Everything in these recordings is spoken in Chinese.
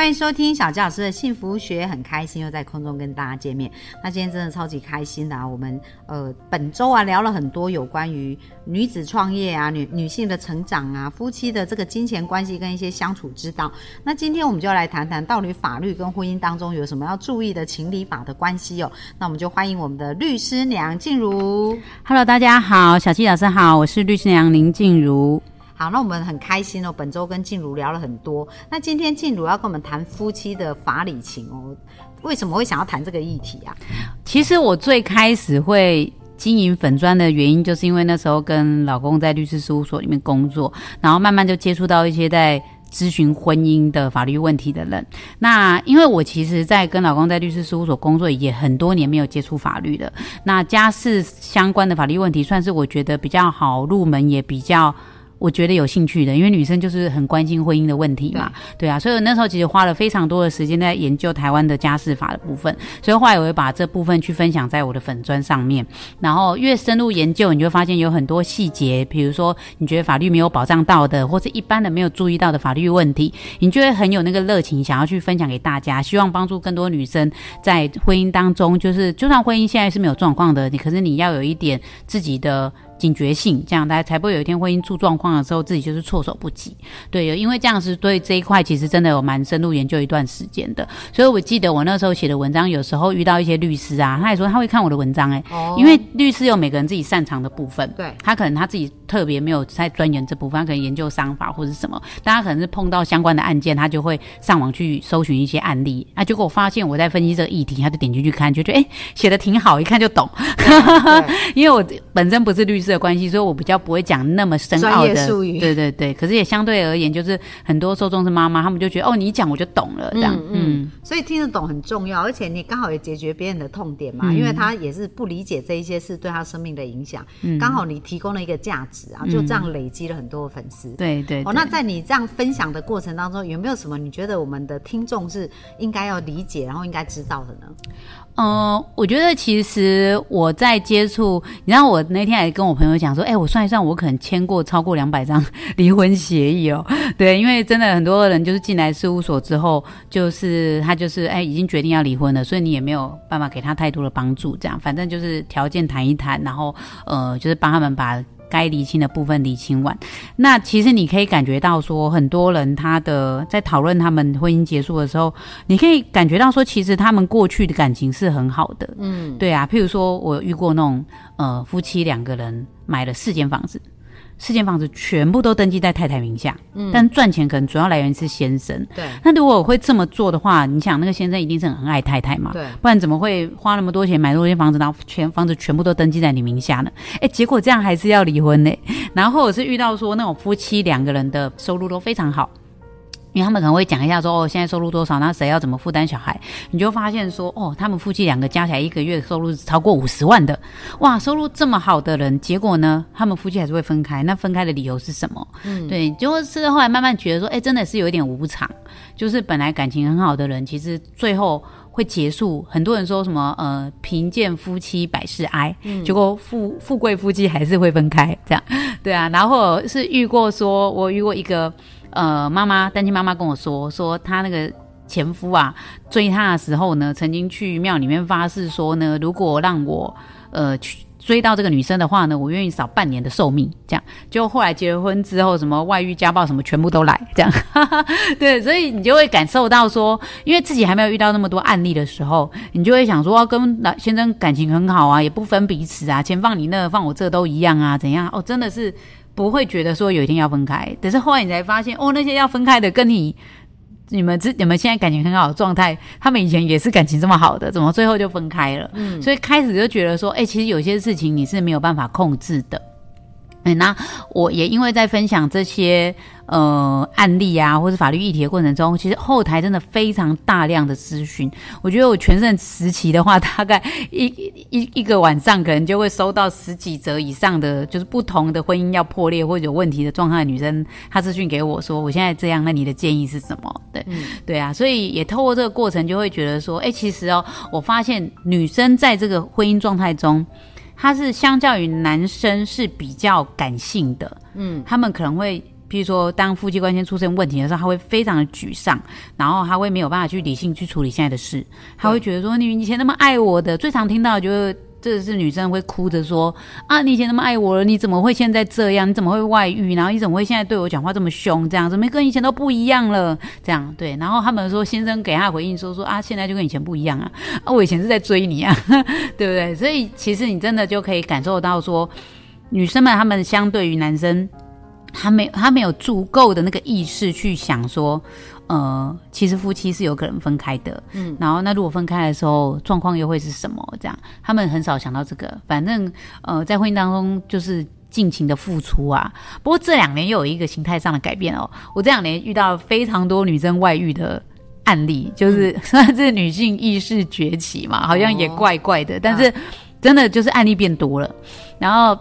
欢迎收听小纪老师的幸福学，很开心又在空中跟大家见面。那今天真的超级开心的啊！我们呃本周啊聊了很多有关于女子创业啊、女女性的成长啊、夫妻的这个金钱关系跟一些相处之道。那今天我们就来谈谈到底法律跟婚姻当中有什么要注意的情理法的关系哦。那我们就欢迎我们的律师娘静茹。Hello，大家好，小七老师好，我是律师娘林静茹。好，那我们很开心哦，本周跟静茹聊了很多。那今天静茹要跟我们谈夫妻的法理情哦，为什么会想要谈这个议题啊？其实我最开始会经营粉砖的原因，就是因为那时候跟老公在律师事务所里面工作，然后慢慢就接触到一些在咨询婚姻的法律问题的人。那因为我其实，在跟老公在律师事务所工作也很多年没有接触法律了，那家事相关的法律问题，算是我觉得比较好入门，也比较。我觉得有兴趣的，因为女生就是很关心婚姻的问题嘛，对。啊，所以我那时候其实花了非常多的时间在研究台湾的家事法的部分，所以后来我会把这部分去分享在我的粉砖上面，然后越深入研究，你就会发现有很多细节，比如说你觉得法律没有保障到的，或是一般的没有注意到的法律问题，你就会很有那个热情，想要去分享给大家，希望帮助更多女生在婚姻当中，就是就算婚姻现在是没有状况的，你可是你要有一点自己的。警觉性，这样大家才不会有一天婚姻出状况的时候，自己就是措手不及。对，因为这样是对这一块其实真的有蛮深入研究一段时间的。所以我记得我那时候写的文章，有时候遇到一些律师啊，他也说他会看我的文章、欸，哎、哦因为律师有每个人自己擅长的部分，对他可能他自己特别没有在钻研这部分，他可能研究商法或者什么，大家可能是碰到相关的案件，他就会上网去搜寻一些案例。啊，结果我发现我在分析这个议题，他就点进去看，就觉得哎写的挺好，一看就懂。对 因为我本身不是律师的关系，所以我比较不会讲那么深奥的。术语。对对对，可是也相对而言，就是很多受众是妈妈，他们就觉得哦，你讲我就懂了，这样，嗯所以听得懂很重要，而且你刚好也解决别人的痛点嘛，嗯。因为他也是不理解这一些事对他生命的影响，嗯。刚、好你提供了一个价值啊，就这样累积了很多粉丝。对对哦，那在你这样分享的过程当中，有没有什么你觉得我们的听众是应该要理解，然后应该知道的呢？嗯，我觉得其实我在接触，你知道，我那天还跟我朋友讲说，哎、我算一算，我可能签过超过两百张离婚协议哦。对，因为真的很多人就是进来事务所之后，就是他就是哎、已经决定要离婚了，所以你也没有办法给他太多的帮助，这样，反正就是条件谈一谈，然后呃，就是帮他们把。该厘清的部分厘清完，那其实你可以感觉到说，很多人他的在讨论他们婚姻结束的时候，你可以感觉到说，其实他们过去的感情是很好的，嗯，对啊，譬如说我遇过那种呃夫妻两个人买了四间房子。四间房子全部都登记在太太名下，嗯，但赚钱可能主要来源是先生。对那如果我会这么做的话，你想那个先生一定是很爱太太嘛？对，不然怎么会花那么多钱买那么多间房子，然后全房子全部都登记在你名下呢？哎，结果这样还是要离婚呢。然后或者是遇到说那种夫妻两个人的收入都非常好。因为他们可能会讲一下说哦，现在收入多少，那谁要怎么负担小孩？你就发现说哦，他们夫妻两个加起来一个月收入是超过五十万的，哇，收入这么好的人，结果呢，他们夫妻还是会分开。那分开的理由是什么？嗯，对，就是后来慢慢觉得说，哎，真的是有一点无常。就是本来感情很好的人，其实最后会结束。很多人说什么呃，贫贱夫妻百事哀，嗯结果富富贵夫妻还是会分开，这样对啊。然后是遇过说，我遇过一个呃妈妈，单亲妈妈跟我说，说她那个前夫啊追她的时候呢，曾经去庙里面发誓说呢，如果让我呃去。追到这个女生的话呢，我愿意少半年的寿命，这样。就后来结婚之后，什么外遇、家暴什么，全部都来，这样。对，所以你就会感受到说，因为自己还没有遇到那么多案例的时候，你就会想说，跟老先生感情很好啊，也不分彼此啊，钱放你那，放我这都一样啊，怎样？哦，真的是不会觉得说有一天要分开，可是后来你才发现，哦，那些要分开的跟你。你们之你们现在感情很好的状态，他们以前也是感情这么好的，怎么最后就分开了？嗯，所以开始就觉得说，哎、其实有些事情你是没有办法控制的。嗯，那我也因为在分享这些呃案例啊，或是法律议题的过程中，其实后台真的非常大量的咨询。我觉得我全盛时期的话，大概一一一个晚上可能就会收到十几则以上的，就是不同的婚姻要破裂或者有问题的状态的女生，她咨询给我说，我现在这样，那你的建议是什么？对，对啊，所以也透过这个过程，就会觉得说，哎，其实哦，我发现女生在这个婚姻状态中。他是相较于男生是比较感性的，嗯，他们可能会，比如说当夫妻关系出现问题的时候，他会非常的沮丧，然后他会没有办法去理性去处理现在的事，他会觉得说你以前那么爱我的，最常听到的就是。这是女生会哭着说啊，你以前那么爱我了，你怎么会现在这样？你怎么会外遇？然后你怎么会现在对我讲话这么凶？这样怎么跟以前都不一样了？这样对，然后他们说先生给他回应说说啊，现在就跟以前不一样啊，啊，我以前是在追你啊，对不对？所以其实你真的就可以感受到说，女生们他们相对于男生，他没他没有足够的那个意识去想说。呃，其实夫妻是有可能分开的，嗯，然后那如果分开的时候，状况又会是什么？这样，他们很少想到这个。反正，呃，在婚姻当中就是尽情的付出啊。不过这两年又有一个形态上的改变哦。我这两年遇到非常多女生外遇的案例，就是 算是女性意识崛起嘛，好像也怪怪的。但是真的就是案例变多了。然后，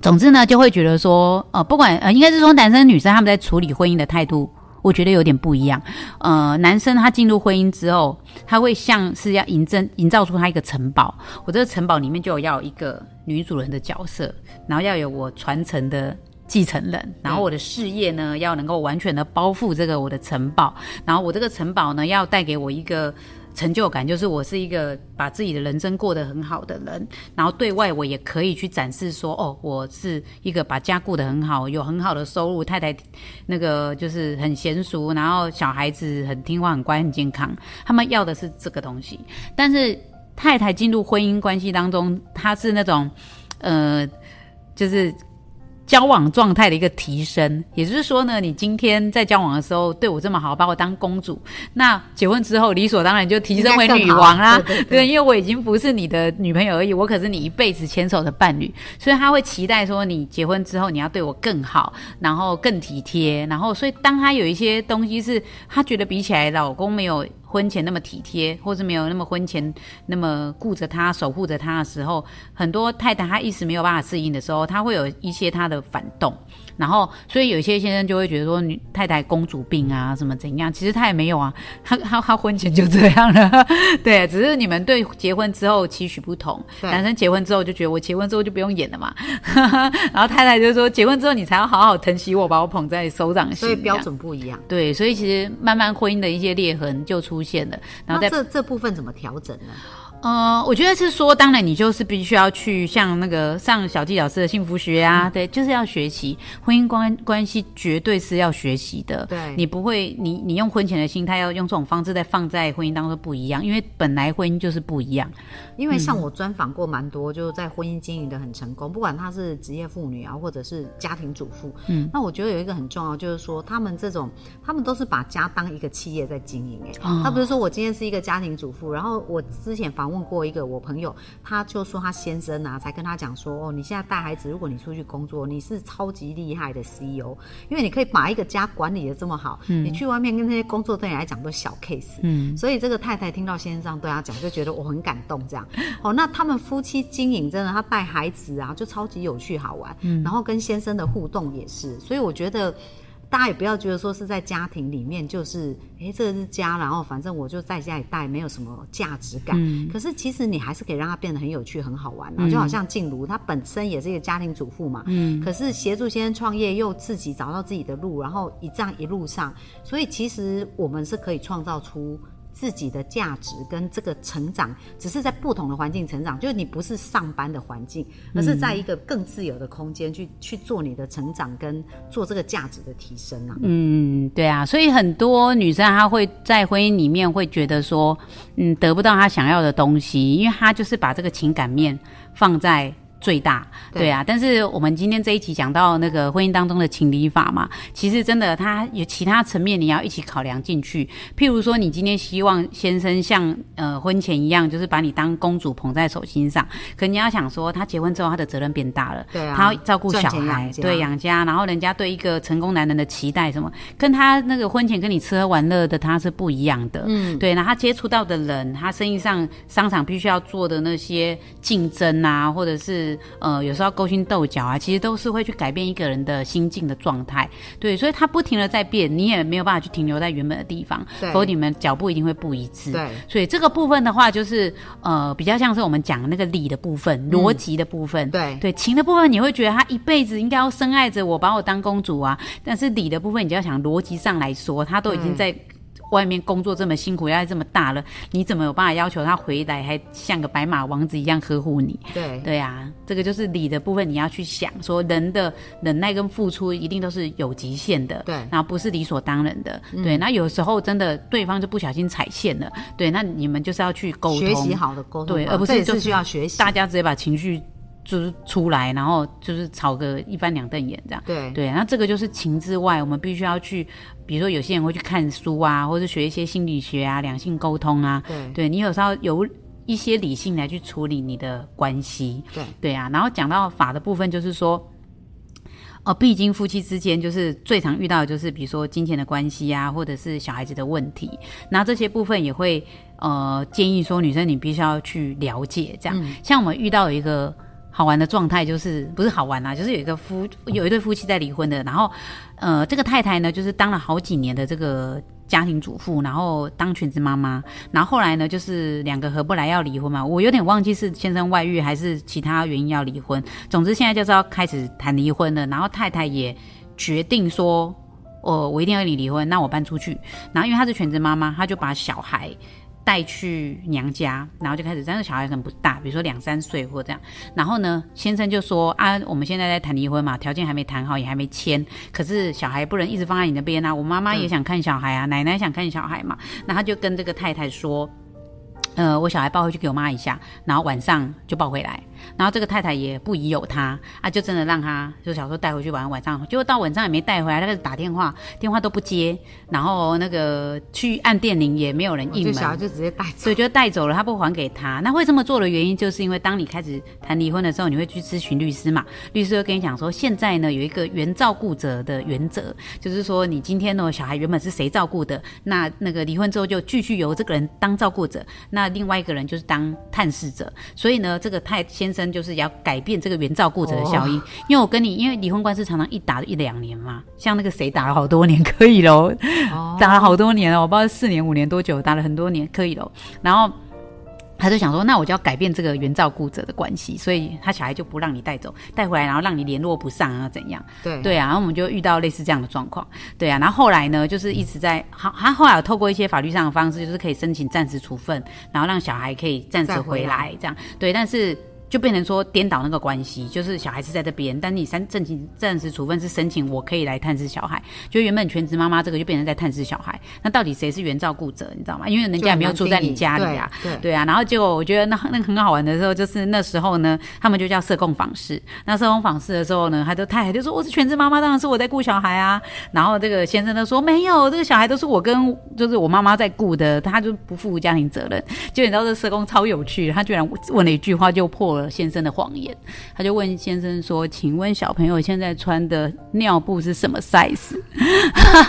总之呢，就会觉得说，呃，不管呃，应该是说男生女生他们在处理婚姻的态度。我觉得有点不一样，呃，男生他进入婚姻之后，他会像是要营造营造出他一个城堡，我这个城堡里面就有要一个女主人的角色，然后要有我传承的继承人，然后我的事业呢要能够完全的包覆这个我的城堡，然后我这个城堡呢要带给我一个。成就感就是我是一个把自己的人生过得很好的人，然后对外我也可以去展示说，哦，我是一个把家顾得很好，有很好的收入，太太那个就是很娴熟，然后小孩子很听话、很乖、很健康。他们要的是这个东西，但是太太进入婚姻关系当中，她是那种，呃，就是。交往状态的一个提升，也就是说呢，你今天在交往的时候对我这么好，把我当公主，那结婚之后理所当然就提升为女王啦。对，因为我已经不是你的女朋友而已，我可是你一辈子牵手的伴侣，所以他会期待说你结婚之后你要对我更好，然后更体贴，然后所以当他有一些东西是他觉得比起来老公没有。婚前那么体贴，或是没有那么婚前那么顾着他、守护着他的时候，很多太太她一时没有办法适应的时候，她会有一些她的反动。然后，所以有些先生就会觉得说，女太太公主病啊，什么怎样？其实他也没有啊，他他他婚前就这样了，对，只是你们对结婚之后期许不同。男生结婚之后就觉得我结婚之后就不用演了嘛，然后太太就说结婚之后你才要好好疼惜我，把我捧在手掌心。所以标准不一样。对，所以其实慢慢婚姻的一些裂痕就出现了。然后这这部分怎么调整呢？呃，我觉得是说，当然你就是必须要去像那个上小纪老师的幸福学啊，对，就是要学习婚姻关关系，绝对是要学习的。对，你不会，你你用婚前的心态要用这种方式在放在婚姻当中不一样，因为本来婚姻就是不一样。因为像我专访过蛮多，就是在婚姻经营的很成功，不管她是职业妇女啊，或者是家庭主妇，嗯，那我觉得有一个很重要，就是说他们这种，他们都是把家当一个企业在经营。哎，他不是说我今天是一个家庭主妇，然后我之前访问。问过一个我朋友，他就说他先生啊，才跟他讲说，哦，你现在带孩子，如果你出去工作，你是超级厉害的 CEO，因为你可以把一个家管理的这么好，你去外面跟那些工作对你来讲都小 case，嗯，所以这个太太听到先生这样对他讲，就觉得我很感动，这样，哦，那他们夫妻经营真的，他带孩子啊，就超级有趣好玩，嗯，然后跟先生的互动也是，所以我觉得。大家也不要觉得说是在家庭里面，就是哎，这个是家，然后反正我就在家里带，没有什么价值感。可是其实你还是可以让它变得很有趣、很好玩啊！就好像静茹，她本身也是一个家庭主妇嘛，嗯，可是协助先生创业，又自己找到自己的路，然后一这样一路上，所以其实我们是可以创造出。自己的价值跟这个成长，只是在不同的环境成长，就是你不是上班的环境，而是在一个更自由的空间去去做你的成长跟做这个价值的提升啊。嗯，对啊，所以很多女生她会在婚姻里面会觉得说，嗯，得不到她想要的东西，因为她就是把这个情感面放在。最大，对对啊。但是我们今天这一集讲到那个婚姻当中的情理法嘛，其实真的它有其他层面你要一起考量进去。譬如说，你今天希望先生像呃婚前一样，就是把你当公主捧在手心上，可你要想说，他结婚之后他的责任变大了，对啊他要照顾小孩对养家，然后人家对一个成功男人的期待什么，跟他那个婚前跟你吃喝玩乐的他是不一样的。嗯，对，那他接触到的人，他生意上商场必须要做的那些竞争啊，或者是呃有时候勾心斗角啊，其实都是会去改变一个人的心境的状态。对，所以他不停的在变，你也没有办法去停留在原本的地方，对否则你们脚步一定会不一致。对所以这个部分的话，就是呃比较像是我们讲那个理的部分、逻辑的部分。对对情的部分，你会觉得他一辈子应该要深爱着我，把我当公主啊。但是理的部分，你就要想逻辑上来说，他都已经在外面工作这么辛苦，压力这么大了，你怎么有办法要求他回来还像个白马王子一样呵护你？对对啊，这个就是理的部分，你要去想说，人的忍耐跟付出一定都是有极限的，对嗯然后不是理所当然的，对。那有时候真的对方就不小心踩线了，对，那你们就是要去沟通，学习好的沟通对，而不是就是需要学习。大家直接把情绪就是出来，然后就是吵个一翻两瞪眼这样。对对，那这个就是情之外，我们必须要去，比如说有些人会去看书啊，或者学一些心理学啊、两性沟通啊。对对你有时候有一些理性来去处理你的关系。对对啊，然后讲到法的部分，就是说。哦，毕竟夫妻之间就是最常遇到的就是，比如说金钱的关系啊，或者是小孩子的问题，那这些部分也会呃建议说女生你必须要去了解这样。像我们遇到一个好玩的状态，就是不是好玩啊，就是有一个夫有一对夫妻在离婚的，然后呃这个太太呢就是当了好几年的这个家庭主妇，然后当全职妈妈，然后后来呢就是两个合不来要离婚嘛，我有点忘记是先生外遇还是其他原因要离婚，总之现在就是要开始谈离婚了，然后太太也决定说。呃，我一定要跟你离婚，那我搬出去。然后因为她是全职妈妈，她就把小孩带去娘家，然后就开始，但是小孩可能不大，比如说两三岁或这样。然后呢，先生就说啊，我们现在在谈离婚嘛，条件还没谈好，也还没签，可是小孩不能一直放在你那边啊。我妈妈也想看小孩啊，奶奶想看小孩嘛。那他就跟这个太太说。呃，我小孩抱回去给我妈一下，然后晚上就抱回来，然后这个太太也不疑有他啊，就真的让他就小时候带回去玩，晚上结果到晚上也没带回来，他开始打电话，电话都不接，然后那个去按电铃也没有人应门，这小孩就直接带走所。以就带走了，他不还给他。那会这么做的原因，就是因为当你开始谈离婚的时候，你会去咨询律师嘛？律师会跟你讲说，现在呢有一个原照顾者的原则，就是说你今天呢小孩原本是谁照顾的，那那个离婚之后就继续由这个人当照顾者，那另外一个人就是当探视者。所以呢，这个太先生就是要改变这个原照顾者的效应。因为我跟你，因为离婚官司常常一打一两年嘛，像那个谁打了好多年，可以喽。哦 打了好多年了，我不知道四年五年多久，打了很多年，可以喽。然后他就想说，那我就要改变这个原照顾者的关系，所以他小孩就不让你带走，带回来，然后让你联络不上啊，怎样？对对啊，然后我们就遇到类似这样的状况，对啊，然后后来呢，就是一直在，好，他后来有透过一些法律上的方式，就是可以申请暂时处分，然后让小孩可以暂时回来，这样，对，但是。就变成说颠倒那个关系，就是小孩是在这边，但你三申请暂时处分是申请我可以来探视小孩，就原本全职妈妈这个就变成在探视小孩，那到底谁是原照顾者，你知道吗？因为人家也没有住在你家里啊，对对对啊，然后结果我觉得那那个很好玩的时候，就是那时候呢，他们就叫社工访视。那社工访视的时候呢，他就太太就说我是全职妈妈，当然是我在顾小孩啊。然后这个先生就说没有，这个小孩都是我跟就是我妈妈在顾的，他就不负家庭责任。就你知道这社工超有趣，他居然问了一句话就破了先生的谎言。他就问先生说：“请问小朋友现在穿的尿布是什么 size？”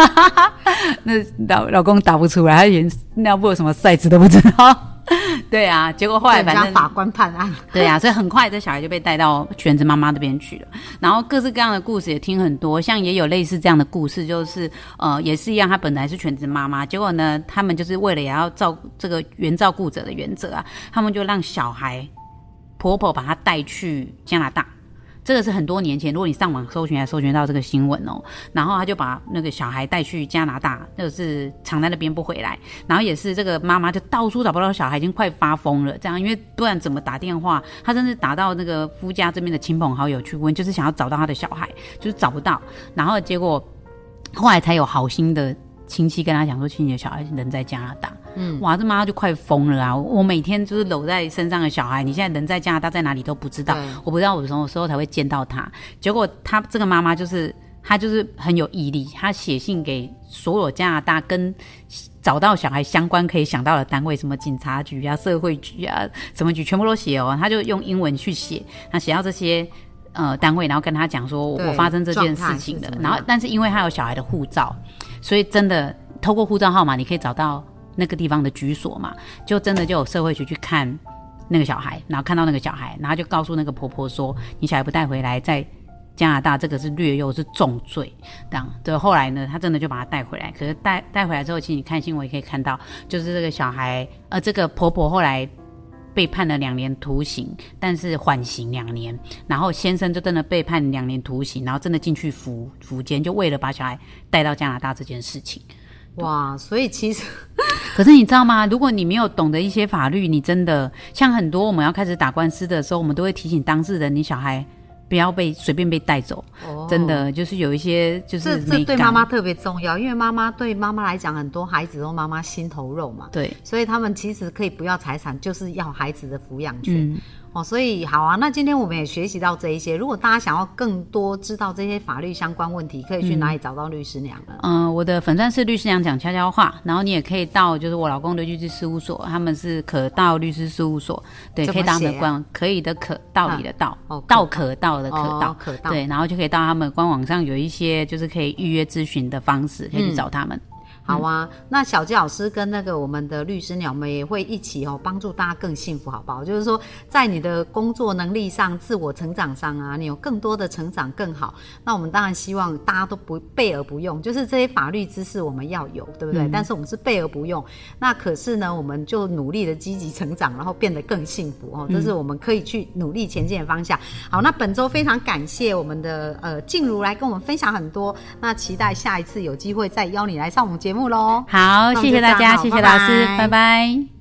那老老公答不出来，他连尿布有什么 size 都不知道。对啊，结果后来反正法官判案，对啊，所以很快这小孩就被带到全职妈妈那边去了。然后各式各样的故事也听很多，像也有类似这样的故事，就是呃也是一样，他本来是全职妈妈，结果呢，他们就是为了也要照这个原照顾者的原则啊，他们就让小孩婆婆把她带去加拿大。这个是很多年前，如果你上网搜寻，还搜寻到这个新闻哦。然后他就把那个小孩带去加拿大，就是藏在那边不回来。然后也是这个妈妈就到处找不到小孩，已经快发疯了。这样，因为不然怎么打电话？他甚至打到那个夫家这边的亲朋好友去问，就是想要找到他的小孩，就是找不到。然后结果后来才有好心的。亲戚跟他讲说，亲戚的小孩人在加拿大。嗯，哇，这妈妈就快疯了啊！我每天就是搂在身上的小孩，你现在人在加拿大，在哪里都不知道，我不知道我什么时候才会见到他。结果他这个妈妈就是。他就是很有毅力，他写信给所有加拿大跟找到小孩相关可以想到的单位，什么警察局啊、社会局啊、什么局，全部都写哦。他就用英文去写，他写到这些呃单位，然后跟他讲说我发生这件事情的。然后，但是因为他有小孩的护照，所以真的透过护照号码，你可以找到那个地方的居所嘛？就真的就有社会局去看那个小孩，然后看到那个小孩，然后就告诉那个婆婆说：“你小孩不带回来，在。”加拿大这个是略幼是重罪，这样对。后来呢，他真的就把他带回来。可是带带回来之后，其实你看新闻也可以看到，就是这个小孩，呃，这个婆婆后来被判了两年徒刑，但是缓刑两年。然后先生就真的被判两年徒刑，然后真的进去服服监，就为了把小孩带到加拿大这件事情。哇，所以其实，可是你知道吗？如果你没有懂得一些法律，你真的像很多我们要开始打官司的时候，我们都会提醒当事人，你小孩。不要被随便被带走，哦。真的就是有一些就是这这对妈妈特别重要，因为妈妈对妈妈来讲，很多孩子都妈妈心头肉嘛，对，所以他们其实可以不要财产，就是要孩子的抚养权。哦，所以好啊，那今天我们也学习到这一些。如果大家想要更多知道这些法律相关问题，可以去哪里找到律师娘呢？嗯，我的粉钻是律师娘讲悄悄话，然后你也可以到就是我老公的律师事务所，他们是可道律师事务所，对，可以到他们官可以的可道理的道，道可道的可道，可道，对，然后就可以到他们官网上有一些就是可以预约咨询的方式，可以去找他们。好啊，那小吉老师跟那个我们的律师鸟们也会一起哦，帮助大家更幸福，好不好？就是说，在你的工作能力上、自我成长上啊，你有更多的成长更好。那我们当然希望大家都不备而不用，就是这些法律知识我们要有，对不对？但是我们是备而不用。那可是呢，我们就努力的积极成长，然后变得更幸福哦，这是我们可以去努力前进的方向。好，那本周非常感谢我们的呃静茹来跟我们分享很多，那期待下一次有机会再邀你来上我们节目。好，谢谢大家，谢谢老师，拜拜。